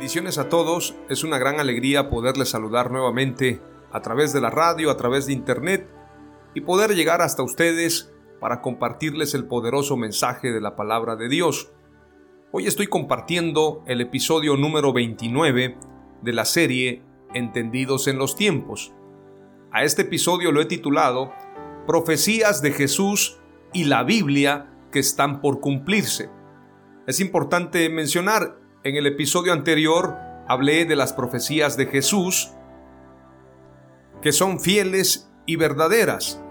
Bendiciones a todos, es una gran alegría poderles saludar nuevamente a través de la radio, a través de internet y poder llegar hasta ustedes para compartirles el poderoso mensaje de la palabra de Dios. Hoy estoy compartiendo el episodio número 29 de la serie Entendidos en los tiempos. A este episodio lo he titulado Profecías de Jesús y la Biblia que están por cumplirse. Es importante mencionar en el episodio anterior hablé de las profecías de Jesús, que son fieles y verdaderas.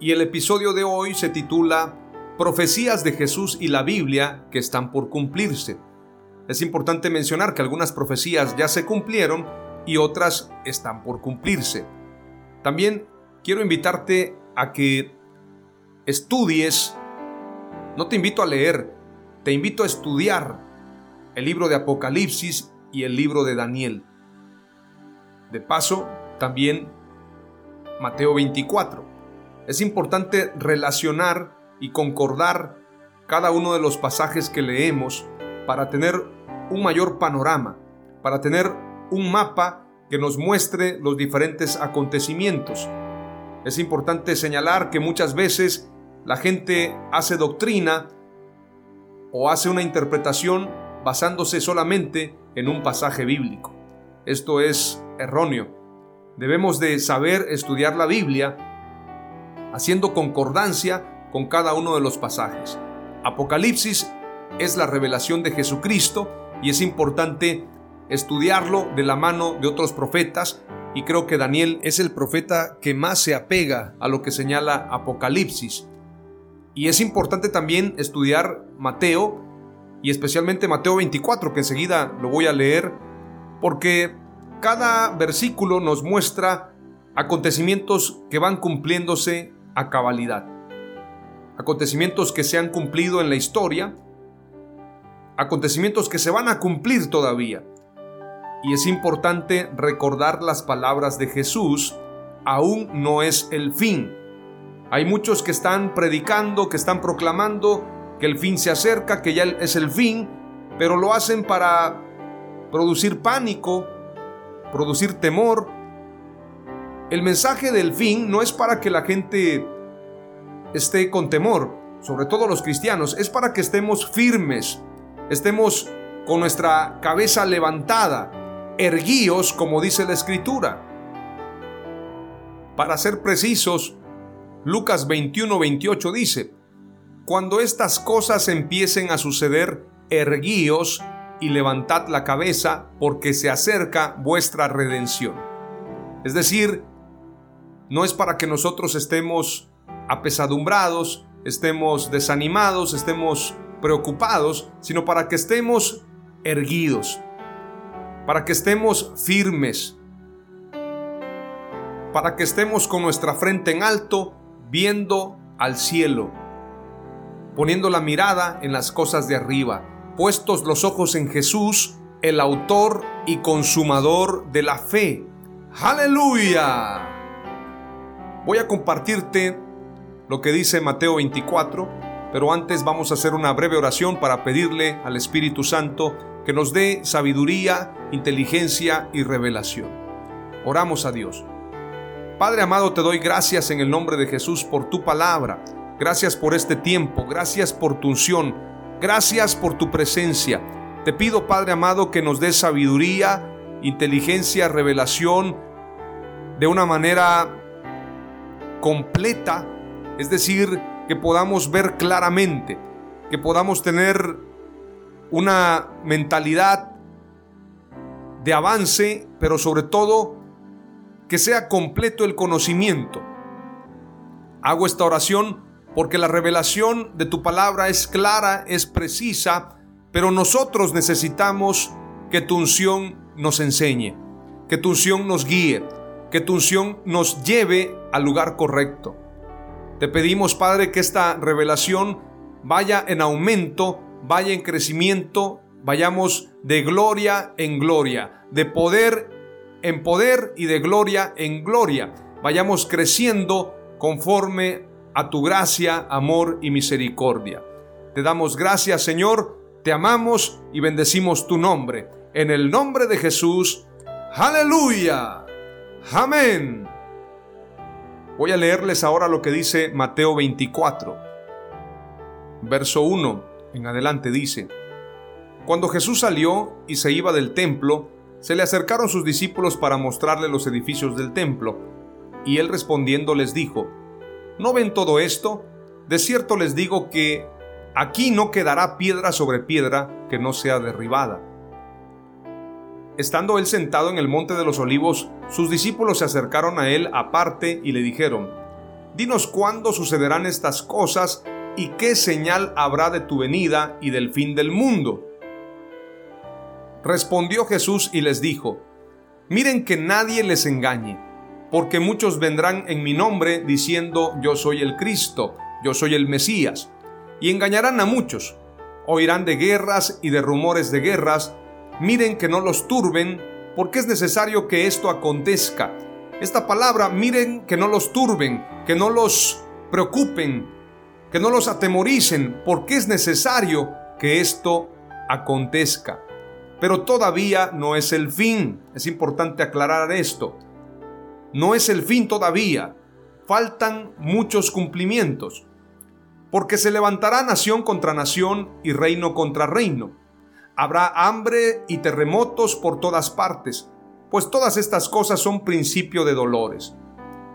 Y el episodio de hoy se titula Profecías de Jesús y la Biblia que están por cumplirse. Es importante mencionar que algunas profecías ya se cumplieron y otras están por cumplirse. También quiero invitarte a que estudies, no te invito a leer, te invito a estudiar el libro de Apocalipsis y el libro de Daniel. De paso, también Mateo 24. Es importante relacionar y concordar cada uno de los pasajes que leemos para tener un mayor panorama, para tener un mapa que nos muestre los diferentes acontecimientos. Es importante señalar que muchas veces la gente hace doctrina o hace una interpretación basándose solamente en un pasaje bíblico. Esto es erróneo. Debemos de saber estudiar la Biblia haciendo concordancia con cada uno de los pasajes. Apocalipsis es la revelación de Jesucristo y es importante estudiarlo de la mano de otros profetas y creo que Daniel es el profeta que más se apega a lo que señala Apocalipsis. Y es importante también estudiar Mateo y especialmente Mateo 24, que enseguida lo voy a leer, porque cada versículo nos muestra acontecimientos que van cumpliéndose a cabalidad. Acontecimientos que se han cumplido en la historia, acontecimientos que se van a cumplir todavía. Y es importante recordar las palabras de Jesús, aún no es el fin. Hay muchos que están predicando, que están proclamando que el fin se acerca, que ya es el fin, pero lo hacen para producir pánico, producir temor. El mensaje del fin no es para que la gente esté con temor, sobre todo los cristianos, es para que estemos firmes, estemos con nuestra cabeza levantada, erguíos, como dice la escritura. Para ser precisos, Lucas 21, 28 dice, cuando estas cosas empiecen a suceder, erguíos y levantad la cabeza, porque se acerca vuestra redención. Es decir, no es para que nosotros estemos apesadumbrados, estemos desanimados, estemos preocupados, sino para que estemos erguidos, para que estemos firmes, para que estemos con nuestra frente en alto, viendo al cielo poniendo la mirada en las cosas de arriba, puestos los ojos en Jesús, el autor y consumador de la fe. Aleluya. Voy a compartirte lo que dice Mateo 24, pero antes vamos a hacer una breve oración para pedirle al Espíritu Santo que nos dé sabiduría, inteligencia y revelación. Oramos a Dios. Padre amado, te doy gracias en el nombre de Jesús por tu palabra. Gracias por este tiempo, gracias por tu unción, gracias por tu presencia. Te pido, Padre amado, que nos des sabiduría, inteligencia, revelación de una manera completa, es decir, que podamos ver claramente, que podamos tener una mentalidad de avance, pero sobre todo que sea completo el conocimiento. Hago esta oración porque la revelación de tu palabra es clara, es precisa, pero nosotros necesitamos que tu unción nos enseñe, que tu unción nos guíe, que tu unción nos lleve al lugar correcto. Te pedimos, Padre, que esta revelación vaya en aumento, vaya en crecimiento, vayamos de gloria en gloria, de poder en poder y de gloria en gloria. Vayamos creciendo conforme a tu gracia, amor y misericordia. Te damos gracias, Señor, te amamos y bendecimos tu nombre. En el nombre de Jesús, aleluya. Amén. Voy a leerles ahora lo que dice Mateo 24. Verso 1 en adelante dice, Cuando Jesús salió y se iba del templo, se le acercaron sus discípulos para mostrarle los edificios del templo, y él respondiendo les dijo, ¿No ven todo esto? De cierto les digo que aquí no quedará piedra sobre piedra que no sea derribada. Estando él sentado en el monte de los olivos, sus discípulos se acercaron a él aparte y le dijeron, Dinos cuándo sucederán estas cosas y qué señal habrá de tu venida y del fin del mundo. Respondió Jesús y les dijo, Miren que nadie les engañe, porque muchos vendrán en mi nombre diciendo yo soy el Cristo, yo soy el Mesías, y engañarán a muchos. Oirán de guerras y de rumores de guerras, miren que no los turben, porque es necesario que esto acontezca. Esta palabra, miren que no los turben, que no los preocupen, que no los atemoricen, porque es necesario que esto acontezca. Pero todavía no es el fin. Es importante aclarar esto. No es el fin todavía. Faltan muchos cumplimientos. Porque se levantará nación contra nación y reino contra reino. Habrá hambre y terremotos por todas partes, pues todas estas cosas son principio de dolores.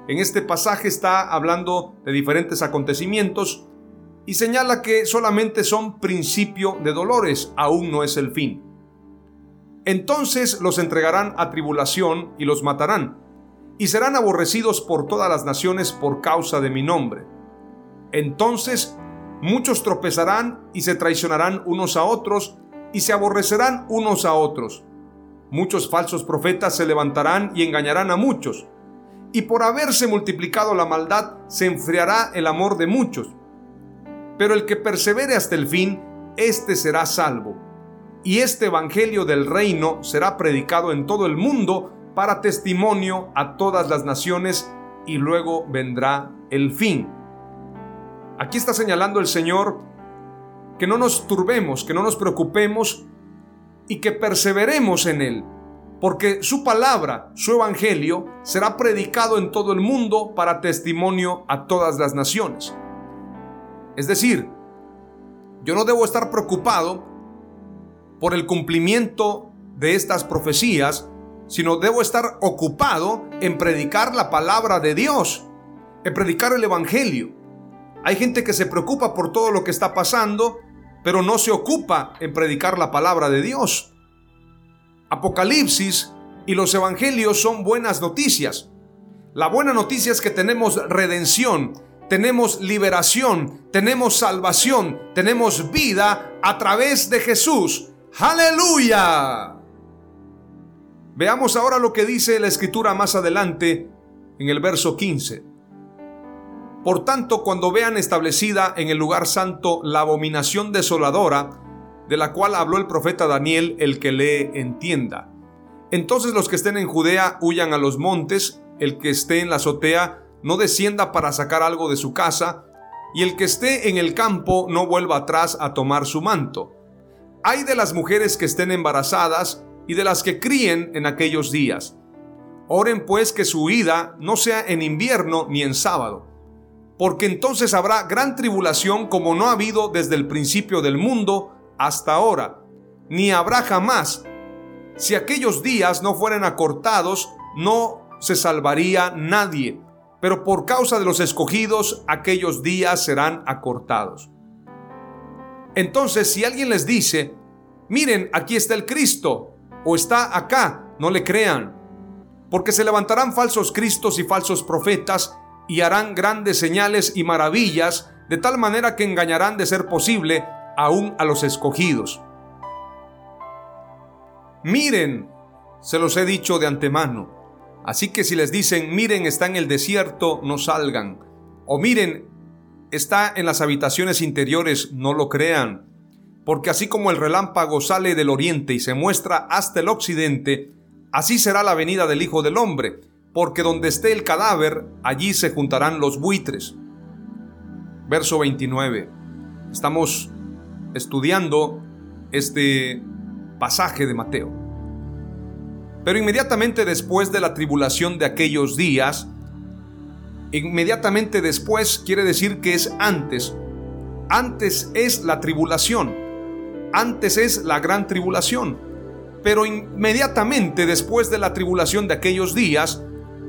En este pasaje está hablando de diferentes acontecimientos y señala que solamente son principio de dolores, aún no es el fin. Entonces los entregarán a tribulación y los matarán, y serán aborrecidos por todas las naciones por causa de mi nombre. Entonces muchos tropezarán y se traicionarán unos a otros, y se aborrecerán unos a otros. Muchos falsos profetas se levantarán y engañarán a muchos. Y por haberse multiplicado la maldad, se enfriará el amor de muchos. Pero el que persevere hasta el fin, éste será salvo y este Evangelio del reino será predicado en todo el mundo para testimonio a todas las naciones y luego vendrá el fin. Aquí está señalando el Señor que no nos turbemos, que no nos preocupemos y que perseveremos en Él, porque su palabra, su Evangelio, será predicado en todo el mundo para testimonio a todas las naciones. Es decir, yo no debo estar preocupado por el cumplimiento de estas profecías, sino debo estar ocupado en predicar la palabra de Dios, en predicar el Evangelio. Hay gente que se preocupa por todo lo que está pasando, pero no se ocupa en predicar la palabra de Dios. Apocalipsis y los Evangelios son buenas noticias. La buena noticia es que tenemos redención, tenemos liberación, tenemos salvación, tenemos vida a través de Jesús. Aleluya. Veamos ahora lo que dice la escritura más adelante en el verso 15. Por tanto, cuando vean establecida en el lugar santo la abominación desoladora, de la cual habló el profeta Daniel, el que lee entienda. Entonces los que estén en Judea huyan a los montes, el que esté en la azotea no descienda para sacar algo de su casa, y el que esté en el campo no vuelva atrás a tomar su manto Hay de las mujeres que estén embarazadas y de las que críen en aquellos días. Oren pues que su huida no sea en invierno ni en sábado, porque entonces habrá gran tribulación como no ha habido desde el principio del mundo hasta ahora, ni habrá jamás. Si aquellos días no fueran acortados, no se salvaría nadie, pero por causa de los escogidos, aquellos días serán acortados. Entonces, si alguien les dice, miren, aquí está el Cristo, o está acá, no le crean, porque se levantarán falsos cristos y falsos profetas, y harán grandes señales y maravillas, de tal manera que engañarán de ser posible aún a los escogidos. Miren, se los he dicho de antemano, así que si les dicen, miren, está en el desierto, no salgan, o miren, está en las habitaciones interiores, no lo crean, porque así como el relámpago sale del oriente y se muestra hasta el occidente, así será la venida del Hijo del Hombre, porque donde esté el cadáver, allí se juntarán los buitres. Verso 29. Estamos estudiando este pasaje de Mateo. Pero inmediatamente después de la tribulación de aquellos días, Inmediatamente después quiere decir que es antes. Antes es la tribulación. Antes es la gran tribulación. Pero inmediatamente después de la tribulación de aquellos días,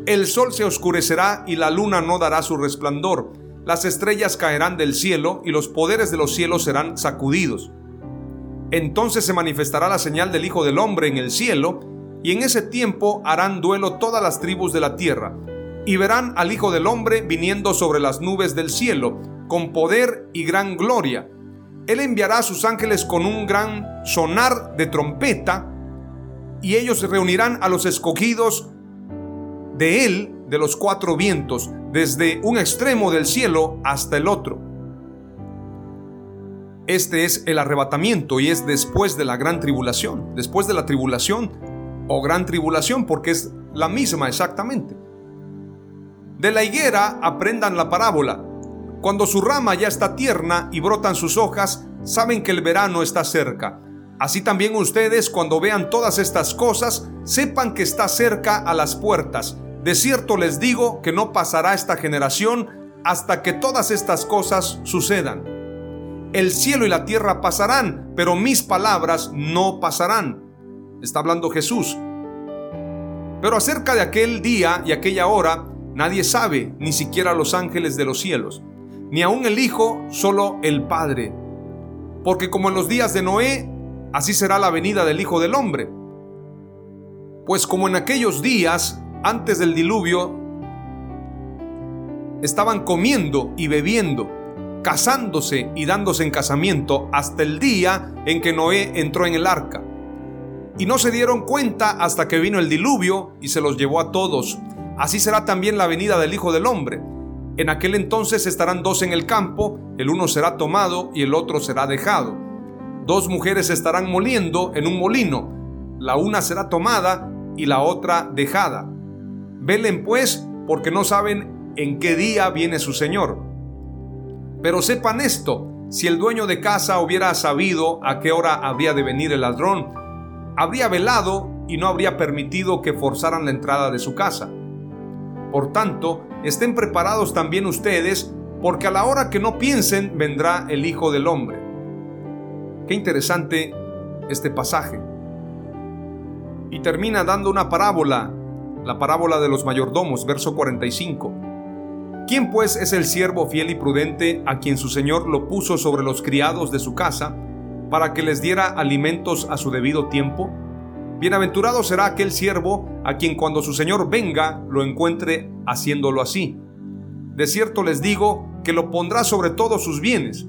el sol se oscurecerá y la luna no dará su resplandor. Las estrellas caerán del cielo y los poderes de los cielos serán sacudidos. Entonces se manifestará la señal del Hijo del Hombre en el cielo, y en ese tiempo harán duelo todas las tribus de la tierra y verán al Hijo del Hombre viniendo sobre las nubes del cielo, con poder y gran gloria. Él enviará a sus ángeles con un gran sonar de trompeta, y ellos reunirán a los escogidos de Él de los cuatro vientos, desde un extremo del cielo hasta el otro. Este es el arrebatamiento y es después de la gran tribulación, después de la tribulación o gran tribulación, porque es la misma exactamente. De la higuera aprendan la parábola. Cuando su rama ya está tierna y brotan sus hojas, saben que el verano está cerca. Así también ustedes cuando vean todas estas cosas, sepan que está cerca a las puertas. De cierto les digo que no pasará esta generación hasta que todas estas cosas sucedan. El cielo y la tierra pasarán, pero mis palabras no pasarán. Está hablando Jesús. Pero acerca de aquel día y aquella hora, Nadie sabe, ni siquiera los ángeles de los cielos, ni aun el Hijo, solo el Padre. Porque como en los días de Noé, así será la venida del Hijo del Hombre. Pues como en aquellos días, antes del diluvio, estaban comiendo y bebiendo, casándose y dándose en casamiento hasta el día en que Noé entró en el arca. Y no se dieron cuenta hasta que vino el diluvio y se los llevó a todos así será también la venida del Hijo del Hombre. En aquel entonces estarán dos en el campo, el uno será tomado y el otro será dejado. Dos mujeres estarán moliendo en un molino, la una será tomada y la otra dejada. Velen pues, porque no saben en qué día viene su Señor. Pero sepan esto, si el dueño de casa hubiera sabido a qué hora habría de venir el ladrón, habría velado y no habría permitido que forzaran la entrada de su casa. Por tanto, estén preparados también ustedes, porque a la hora que no piensen vendrá el Hijo del Hombre. Qué interesante este pasaje. Y termina dando una parábola, la parábola de los mayordomos, verso 45. ¿Quién pues es el siervo fiel y prudente a quien su Señor lo puso sobre los criados de su casa para que les diera alimentos a su debido tiempo? Bienaventurado será aquel siervo a quien cuando su Señor venga lo encuentre haciéndolo así. De cierto les digo que lo pondrá sobre todos sus bienes.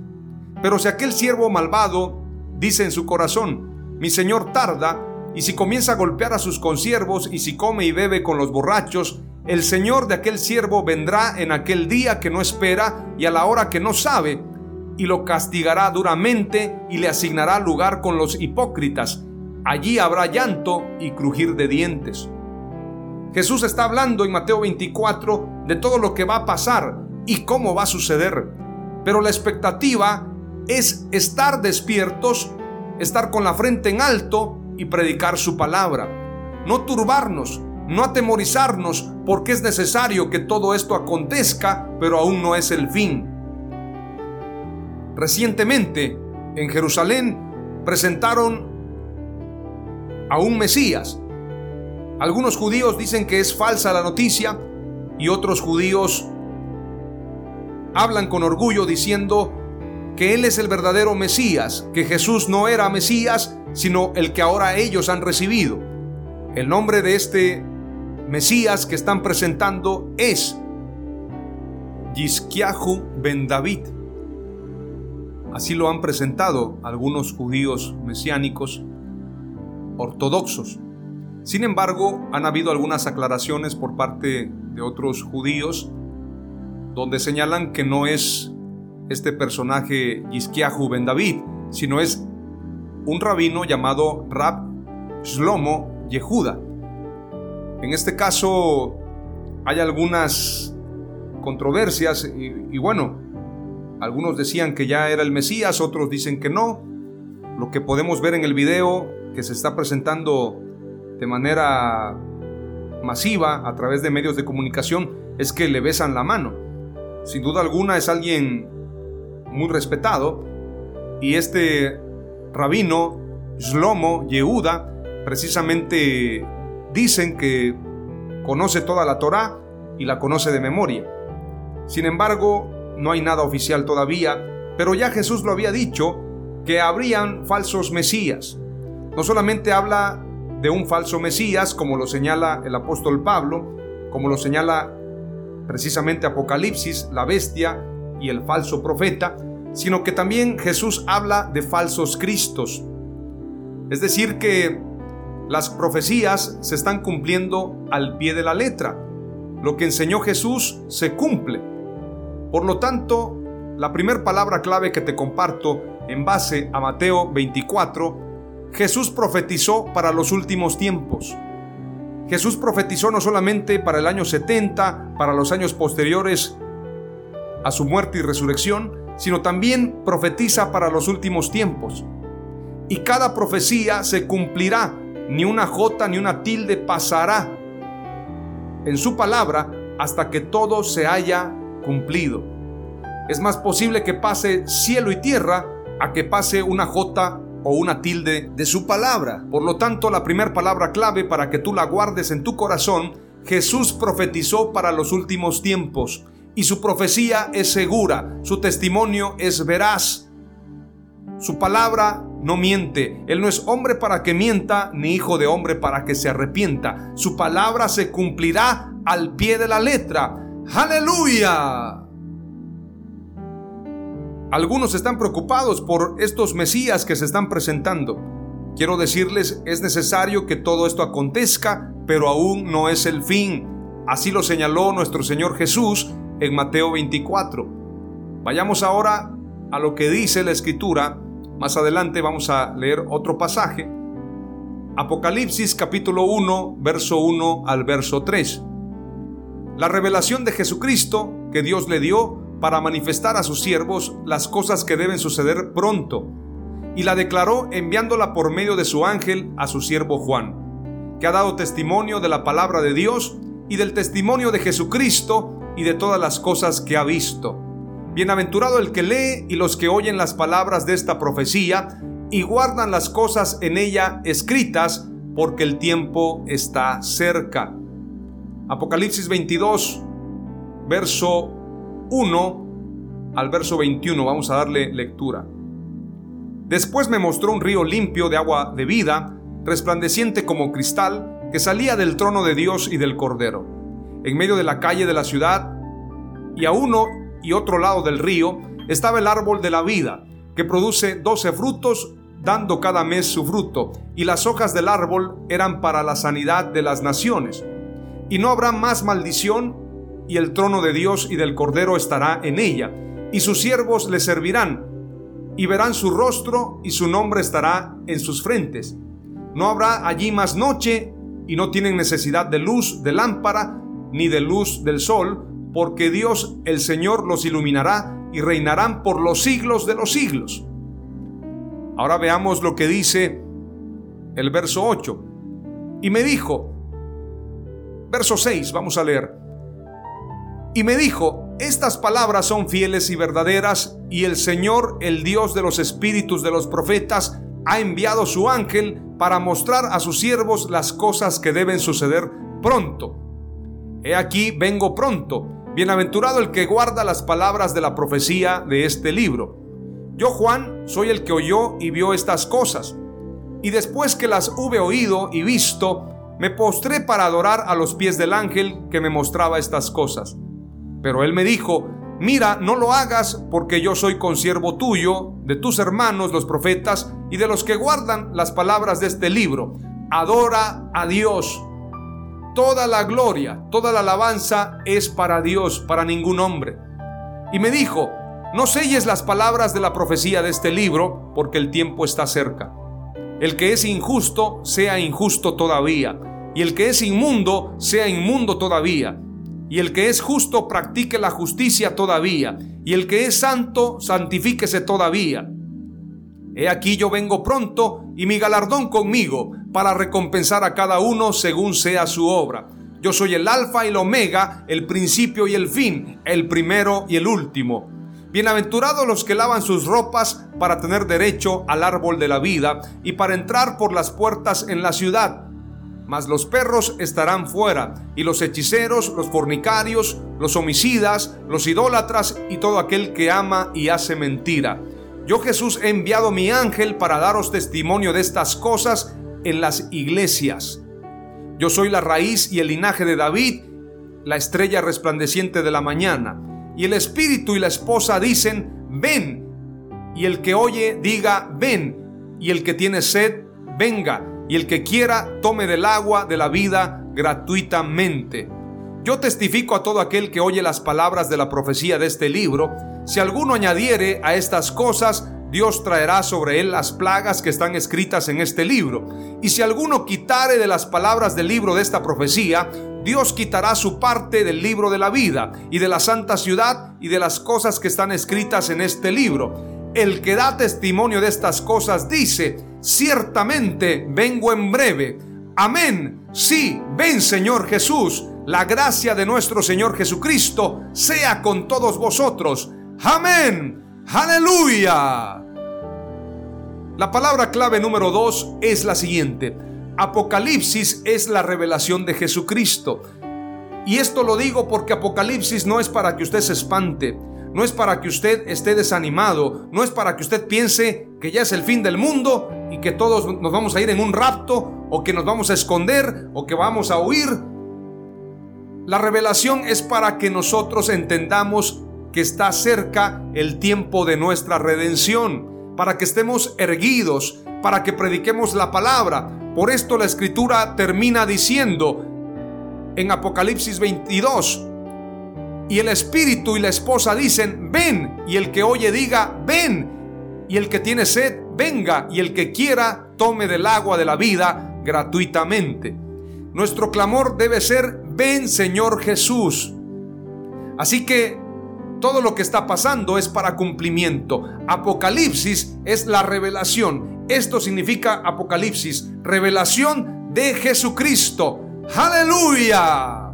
Pero si aquel siervo malvado dice en su corazón, mi Señor tarda, y si comienza a golpear a sus consiervos, y si come y bebe con los borrachos, el Señor de aquel siervo vendrá en aquel día que no espera y a la hora que no sabe, y lo castigará duramente y le asignará lugar con los hipócritas allí habrá llanto y crujir de dientes. Jesús está hablando en Mateo 24 de todo lo que va a pasar y cómo va a suceder, pero la expectativa es estar despiertos estar con la frente en alto y predicar su palabra. No turbarnos, no atemorizarnos, porque es necesario que todo esto acontezca, pero aún no es el fin. Recientemente, en Jerusalén, presentaron a un Mesías. Algunos judíos dicen que es falsa la noticia y otros judíos hablan con orgullo diciendo que Él es el verdadero Mesías, que Jesús no era Mesías, sino el que ahora ellos han recibido. El nombre de este Mesías que están presentando es Yisquiahu ben David. Así lo han presentado algunos judíos mesiánicos ortodoxos. Sin embargo, han habido algunas aclaraciones por parte de otros judíos donde señalan que no es este personaje Yisquiahu ben David, sino es un rabino llamado Rab Shlomo Yehuda. En este caso hay algunas controversias y, y bueno, algunos decían que ya era el Mesías, otros dicen que no. Lo que podemos ver en el video que se está presentando de manera masiva a través de medios de comunicación es que le besan la mano. Sin duda alguna es alguien muy respetado y este rabino Shlomo Yehuda precisamente dicen que conoce toda la Torá y la conoce de memoria. Sin embargo, no hay nada oficial todavía, pero ya Jesús lo había dicho que habrían falsos mesías. No solamente habla de un falso Mesías, como lo señala el apóstol Pablo, como lo señala precisamente Apocalipsis, la bestia y el falso profeta, sino que también Jesús habla de falsos cristos. Es decir, que las profecías se están cumpliendo al pie de la letra. Lo que enseñó Jesús se cumple. Por lo tanto, la primera palabra clave que te comparto en base a Mateo 24 Jesús profetizó para los últimos tiempos. Jesús profetizó no solamente para el año 70, para los años posteriores a su muerte y resurrección, sino también profetiza para los últimos tiempos. Y cada profecía se cumplirá, ni una jota ni una tilde pasará en su palabra hasta que todo se haya cumplido. Es más posible que pase cielo y tierra a que pase una jota o una tilde de su palabra. Por lo tanto, la primera palabra clave para que tú la guardes en tu corazón, Jesús profetizó para los últimos tiempos y su profecía es segura, su testimonio es veraz. Su palabra no miente. Él no es hombre para que mienta, ni hijo de hombre para que se arrepienta. Su palabra se cumplirá al pie de la letra. Aleluya. Algunos están preocupados por estos Mesías que se están presentando. Quiero decirles, es necesario que todo esto acontezca, pero aún no es el fin. Así lo señaló nuestro Señor Jesús en Mateo 24. Vayamos ahora a lo que dice la Escritura. Más adelante vamos a leer otro pasaje. Apocalipsis capítulo 1, verso 1 al verso 3. La revelación de Jesucristo que Dios le dio para manifestar a sus siervos las cosas que deben suceder pronto, y la declaró enviándola por medio de su ángel a su siervo Juan, que ha dado testimonio de la palabra de Dios y del testimonio de Jesucristo y de todas las cosas que ha visto. Bienaventurado el que lee y los que oyen las palabras de esta profecía y guardan las cosas en ella escritas, porque el tiempo está cerca. Apocalipsis 22, verso 1 al verso 21. Vamos a darle lectura. Después me mostró un río limpio de agua de vida, resplandeciente como cristal, que salía del trono de Dios y del Cordero. En medio de la calle de la ciudad, y a uno y otro lado del río, estaba el árbol de la vida, que produce doce frutos, dando cada mes su fruto, y las hojas del árbol eran para la sanidad de las naciones. Y no habrá más maldición, y el trono de Dios y del Cordero estará en ella, y sus siervos le servirán, y verán su rostro, y su nombre estará en sus frentes. No habrá allí más noche, y no tienen necesidad de luz de lámpara, ni de luz del sol, porque Dios el Señor los iluminará y reinarán por los siglos de los siglos. Ahora veamos lo que dice el verso 8. Y me dijo, verso 6, vamos a leer. Y me dijo, estas palabras son fieles y verdaderas, y el Señor, el Dios de los espíritus de los profetas, ha enviado su ángel para mostrar a sus siervos las cosas que deben suceder pronto. He aquí, vengo pronto. Bienaventurado el que guarda las palabras de la profecía de este libro. Yo, Juan, soy el que oyó y vio estas cosas. Y después que las hube oído y visto, me postré para adorar a los pies del ángel que me mostraba estas cosas. Pero él me dijo, mira, no lo hagas porque yo soy consiervo tuyo, de tus hermanos los profetas y de los que guardan las palabras de este libro. Adora a Dios. Toda la gloria, toda la alabanza es para Dios, para ningún hombre. Y me dijo, no selles las palabras de la profecía de este libro, porque el tiempo está cerca. El que es injusto, sea injusto todavía, y el que es inmundo, sea inmundo todavía, y el que es justo, practique la justicia todavía, y el que es santo, santifíquese todavía. He aquí yo vengo pronto, y mi galardón conmigo, para recompensar a cada uno según sea su obra. Yo soy el alfa y el omega, el principio y el fin, el primero y el último. Bienaventurados los que lavan sus ropas para tener derecho al árbol de la vida y para entrar por las puertas en la ciudad. Mas los perros estarán fuera, y los hechiceros, los fornicarios, los homicidas, los idólatras y todo aquel que ama y hace mentira. Yo Jesús he enviado mi ángel para daros testimonio de estas cosas en las iglesias. Yo soy la raíz y el linaje de David, la estrella resplandeciente de la mañana. Y el espíritu y la esposa dicen, ven. Y el que oye diga, ven. Y el que tiene sed, venga. Y el que quiera, tome del agua de la vida gratuitamente. Yo testifico a todo aquel que oye las palabras de la profecía de este libro. Si alguno añadiere a estas cosas, Dios traerá sobre él las plagas que están escritas en este libro. Y si alguno quitare de las palabras del libro de esta profecía, Dios quitará su parte del libro de la vida y de la santa ciudad y de las cosas que están escritas en este libro. El que da testimonio de estas cosas dice, ciertamente vengo en breve. Amén. Sí, ven Señor Jesús. La gracia de nuestro Señor Jesucristo sea con todos vosotros. Amén. Aleluya. La palabra clave número dos es la siguiente. Apocalipsis es la revelación de Jesucristo. Y esto lo digo porque Apocalipsis no es para que usted se espante, no es para que usted esté desanimado, no es para que usted piense que ya es el fin del mundo y que todos nos vamos a ir en un rapto o que nos vamos a esconder o que vamos a huir. La revelación es para que nosotros entendamos que está cerca el tiempo de nuestra redención, para que estemos erguidos, para que prediquemos la palabra, por esto la escritura termina diciendo en Apocalipsis 22, y el espíritu y la esposa dicen, ven, y el que oye diga, ven, y el que tiene sed, venga, y el que quiera, tome del agua de la vida gratuitamente. Nuestro clamor debe ser, ven Señor Jesús. Así que todo lo que está pasando es para cumplimiento. Apocalipsis es la revelación. Esto significa Apocalipsis, revelación de Jesucristo. Aleluya.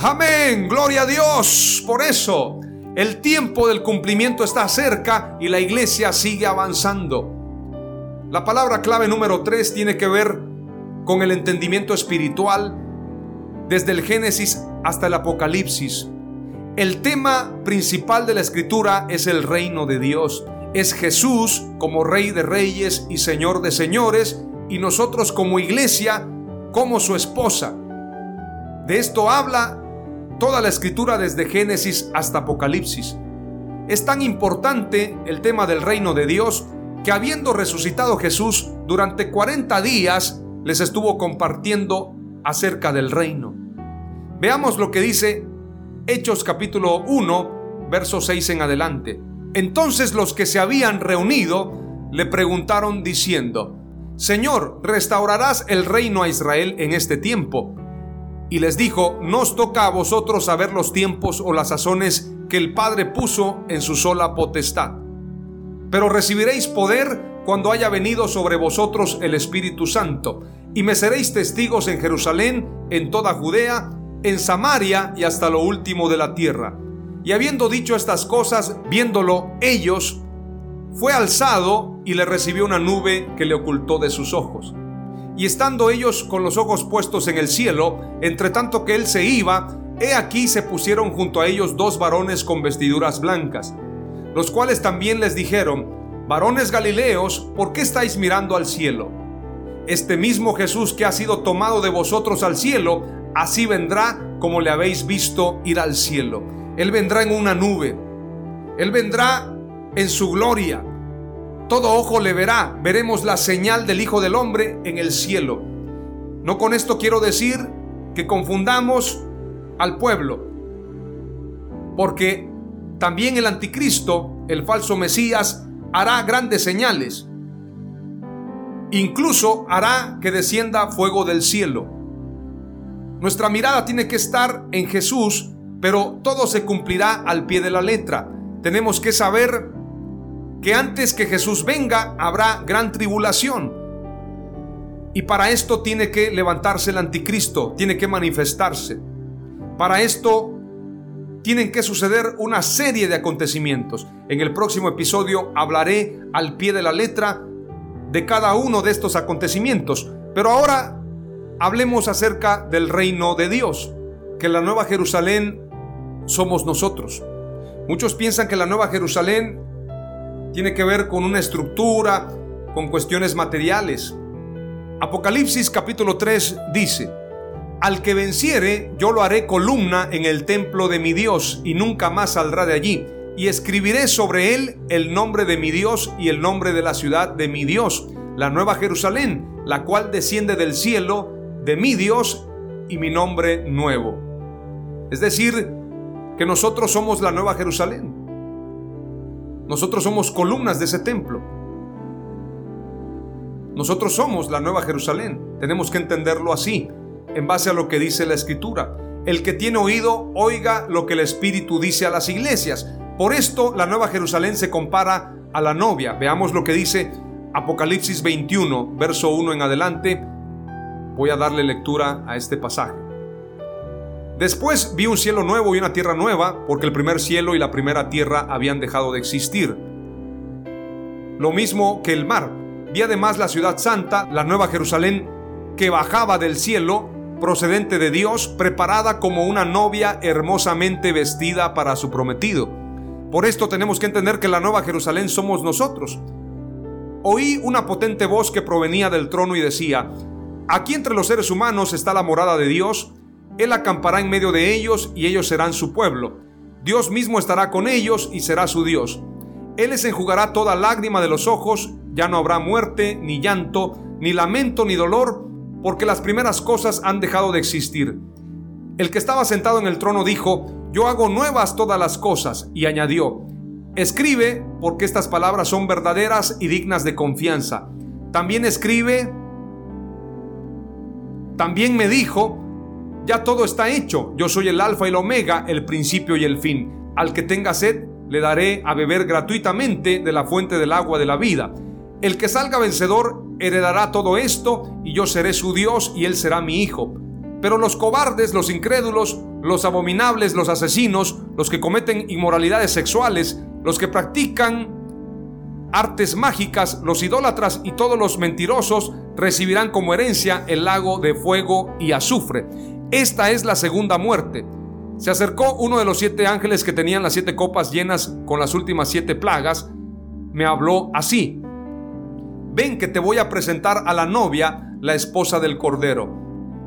Amén. Gloria a Dios. Por eso, el tiempo del cumplimiento está cerca y la iglesia sigue avanzando. La palabra clave número 3 tiene que ver con el entendimiento espiritual desde el Génesis hasta el Apocalipsis. El tema principal de la escritura es el reino de Dios. Es Jesús como Rey de Reyes y Señor de Señores y nosotros como iglesia como su esposa. De esto habla toda la escritura desde Génesis hasta Apocalipsis. Es tan importante el tema del reino de Dios que habiendo resucitado Jesús durante 40 días les estuvo compartiendo acerca del reino. Veamos lo que dice Hechos capítulo 1, verso 6 en adelante. Entonces los que se habían reunido le preguntaron diciendo, Señor, ¿restaurarás el reino a Israel en este tiempo? Y les dijo, no os toca a vosotros saber los tiempos o las sazones que el Padre puso en su sola potestad. Pero recibiréis poder cuando haya venido sobre vosotros el Espíritu Santo, y me seréis testigos en Jerusalén, en toda Judea, en Samaria y hasta lo último de la tierra. Y habiendo dicho estas cosas, viéndolo ellos, fue alzado y le recibió una nube que le ocultó de sus ojos. Y estando ellos con los ojos puestos en el cielo, entre tanto que él se iba, he aquí se pusieron junto a ellos dos varones con vestiduras blancas, los cuales también les dijeron, varones galileos, ¿por qué estáis mirando al cielo? Este mismo Jesús que ha sido tomado de vosotros al cielo, así vendrá como le habéis visto ir al cielo. Él vendrá en una nube. Él vendrá en su gloria. Todo ojo le verá. Veremos la señal del Hijo del Hombre en el cielo. No con esto quiero decir que confundamos al pueblo. Porque también el anticristo, el falso Mesías, hará grandes señales. Incluso hará que descienda fuego del cielo. Nuestra mirada tiene que estar en Jesús, pero todo se cumplirá al pie de la letra. Tenemos que saber que antes que Jesús venga habrá gran tribulación. Y para esto tiene que levantarse el anticristo, tiene que manifestarse. Para esto tienen que suceder una serie de acontecimientos. En el próximo episodio hablaré al pie de la letra de cada uno de estos acontecimientos. Pero ahora hablemos acerca del reino de Dios, que la Nueva Jerusalén somos nosotros. Muchos piensan que la Nueva Jerusalén tiene que ver con una estructura, con cuestiones materiales. Apocalipsis capítulo 3 dice, Al que venciere, yo lo haré columna en el templo de mi Dios y nunca más saldrá de allí. Y escribiré sobre él el nombre de mi Dios y el nombre de la ciudad de mi Dios, la nueva Jerusalén, la cual desciende del cielo de mi Dios y mi nombre nuevo. Es decir, que nosotros somos la nueva Jerusalén. Nosotros somos columnas de ese templo. Nosotros somos la nueva Jerusalén. Tenemos que entenderlo así, en base a lo que dice la Escritura. El que tiene oído, oiga lo que el Espíritu dice a las iglesias. Por esto la nueva Jerusalén se compara a la novia. Veamos lo que dice Apocalipsis 21, verso 1 en adelante voy a darle lectura a este pasaje. Después vi un cielo nuevo y una tierra nueva, porque el primer cielo y la primera tierra habían dejado de existir. Lo mismo que el mar. Vi además la ciudad santa, la nueva Jerusalén, que bajaba del cielo, procedente de Dios, preparada como una novia hermosamente vestida para su prometido. Por esto tenemos que entender que la nueva Jerusalén somos nosotros. Oí una potente voz que provenía del trono y decía, Aquí entre los seres humanos está la morada de Dios. Él acampará en medio de ellos y ellos serán su pueblo. Dios mismo estará con ellos y será su Dios. Él les enjugará toda lágrima de los ojos, ya no habrá muerte, ni llanto, ni lamento, ni dolor, porque las primeras cosas han dejado de existir. El que estaba sentado en el trono dijo, yo hago nuevas todas las cosas, y añadió, escribe, porque estas palabras son verdaderas y dignas de confianza. También escribe, también me dijo, ya todo está hecho, yo soy el alfa y el omega, el principio y el fin. Al que tenga sed, le daré a beber gratuitamente de la fuente del agua de la vida. El que salga vencedor heredará todo esto, y yo seré su Dios y él será mi hijo. Pero los cobardes, los incrédulos, los abominables, los asesinos, los que cometen inmoralidades sexuales, los que practican artes mágicas, los idólatras y todos los mentirosos recibirán como herencia el lago de fuego y azufre. Esta es la segunda muerte. Se acercó uno de los siete ángeles que tenían las siete copas llenas con las últimas siete plagas. Me habló así. Ven que te voy a presentar a la novia, la esposa del Cordero.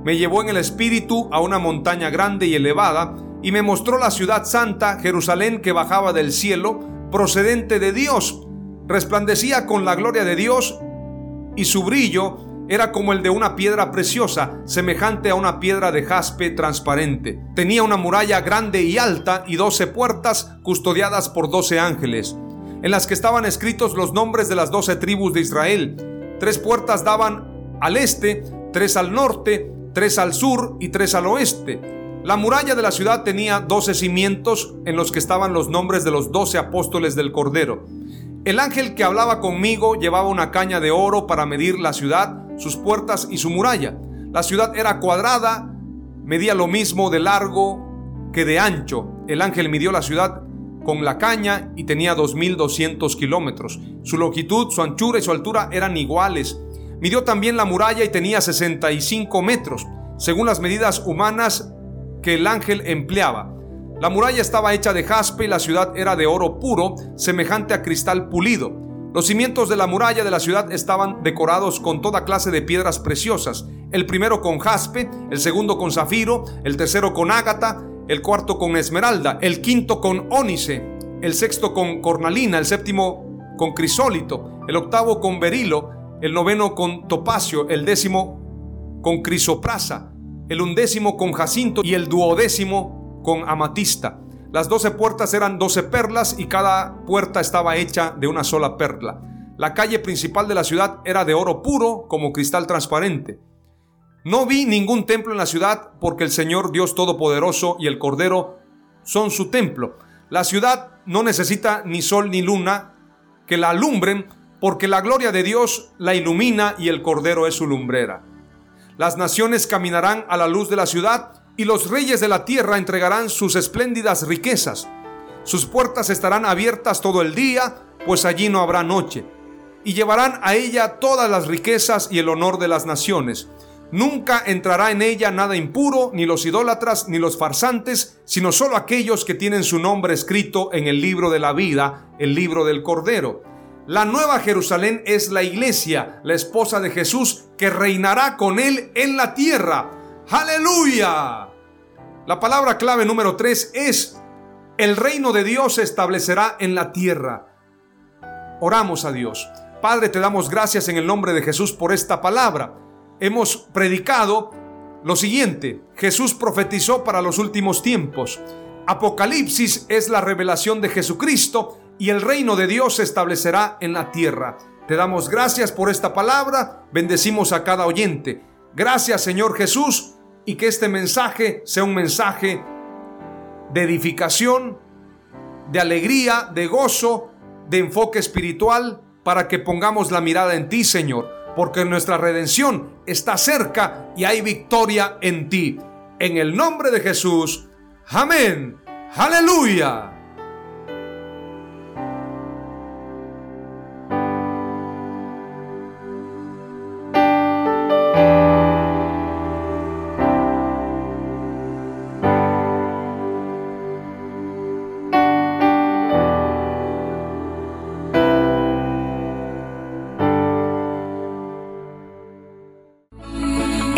Me llevó en el espíritu a una montaña grande y elevada y me mostró la ciudad santa, Jerusalén, que bajaba del cielo, procedente de Dios resplandecía con la gloria de Dios y su brillo era como el de una piedra preciosa, semejante a una piedra de jaspe transparente. Tenía una muralla grande y alta y doce puertas custodiadas por doce ángeles, en las que estaban escritos los nombres de las doce tribus de Israel. Tres puertas daban al este, tres al norte, tres al sur y tres al oeste. La muralla de la ciudad tenía doce cimientos en los que estaban los nombres de los doce apóstoles del Cordero. El ángel que hablaba conmigo llevaba una caña de oro para medir la ciudad, sus puertas y su muralla. La ciudad era cuadrada, medía lo mismo de largo que de ancho. El ángel midió la ciudad con la caña y tenía 2.200 kilómetros. Su longitud, su anchura y su altura eran iguales. Midió también la muralla y tenía 65 metros, según las medidas humanas que el ángel empleaba. La muralla estaba hecha de jaspe y la ciudad era de oro puro, semejante a cristal pulido. Los cimientos de la muralla de la ciudad estaban decorados con toda clase de piedras preciosas, el primero con jaspe, el segundo con zafiro, el tercero con ágata, el cuarto con esmeralda, el quinto con ónice, el sexto con cornalina, el séptimo con crisólito, el octavo con berilo, el noveno con topacio, el décimo con crisoprasa, el undécimo con jacinto y el duodécimo con amatista. Las doce puertas eran doce perlas y cada puerta estaba hecha de una sola perla. La calle principal de la ciudad era de oro puro como cristal transparente. No vi ningún templo en la ciudad porque el Señor Dios Todopoderoso y el Cordero son su templo. La ciudad no necesita ni sol ni luna que la alumbren porque la gloria de Dios la ilumina y el Cordero es su lumbrera. Las naciones caminarán a la luz de la ciudad y los reyes de la tierra entregarán sus espléndidas riquezas. Sus puertas estarán abiertas todo el día, pues allí no habrá noche. Y llevarán a ella todas las riquezas y el honor de las naciones. Nunca entrará en ella nada impuro, ni los idólatras, ni los farsantes, sino solo aquellos que tienen su nombre escrito en el libro de la vida, el libro del Cordero. La nueva Jerusalén es la iglesia, la esposa de Jesús, que reinará con él en la tierra. Aleluya. La palabra clave número 3 es, el reino de Dios se establecerá en la tierra. Oramos a Dios. Padre, te damos gracias en el nombre de Jesús por esta palabra. Hemos predicado lo siguiente, Jesús profetizó para los últimos tiempos. Apocalipsis es la revelación de Jesucristo y el reino de Dios se establecerá en la tierra. Te damos gracias por esta palabra, bendecimos a cada oyente. Gracias Señor Jesús y que este mensaje sea un mensaje de edificación, de alegría, de gozo, de enfoque espiritual, para que pongamos la mirada en ti, Señor, porque nuestra redención está cerca y hay victoria en ti. En el nombre de Jesús. Amén. Aleluya.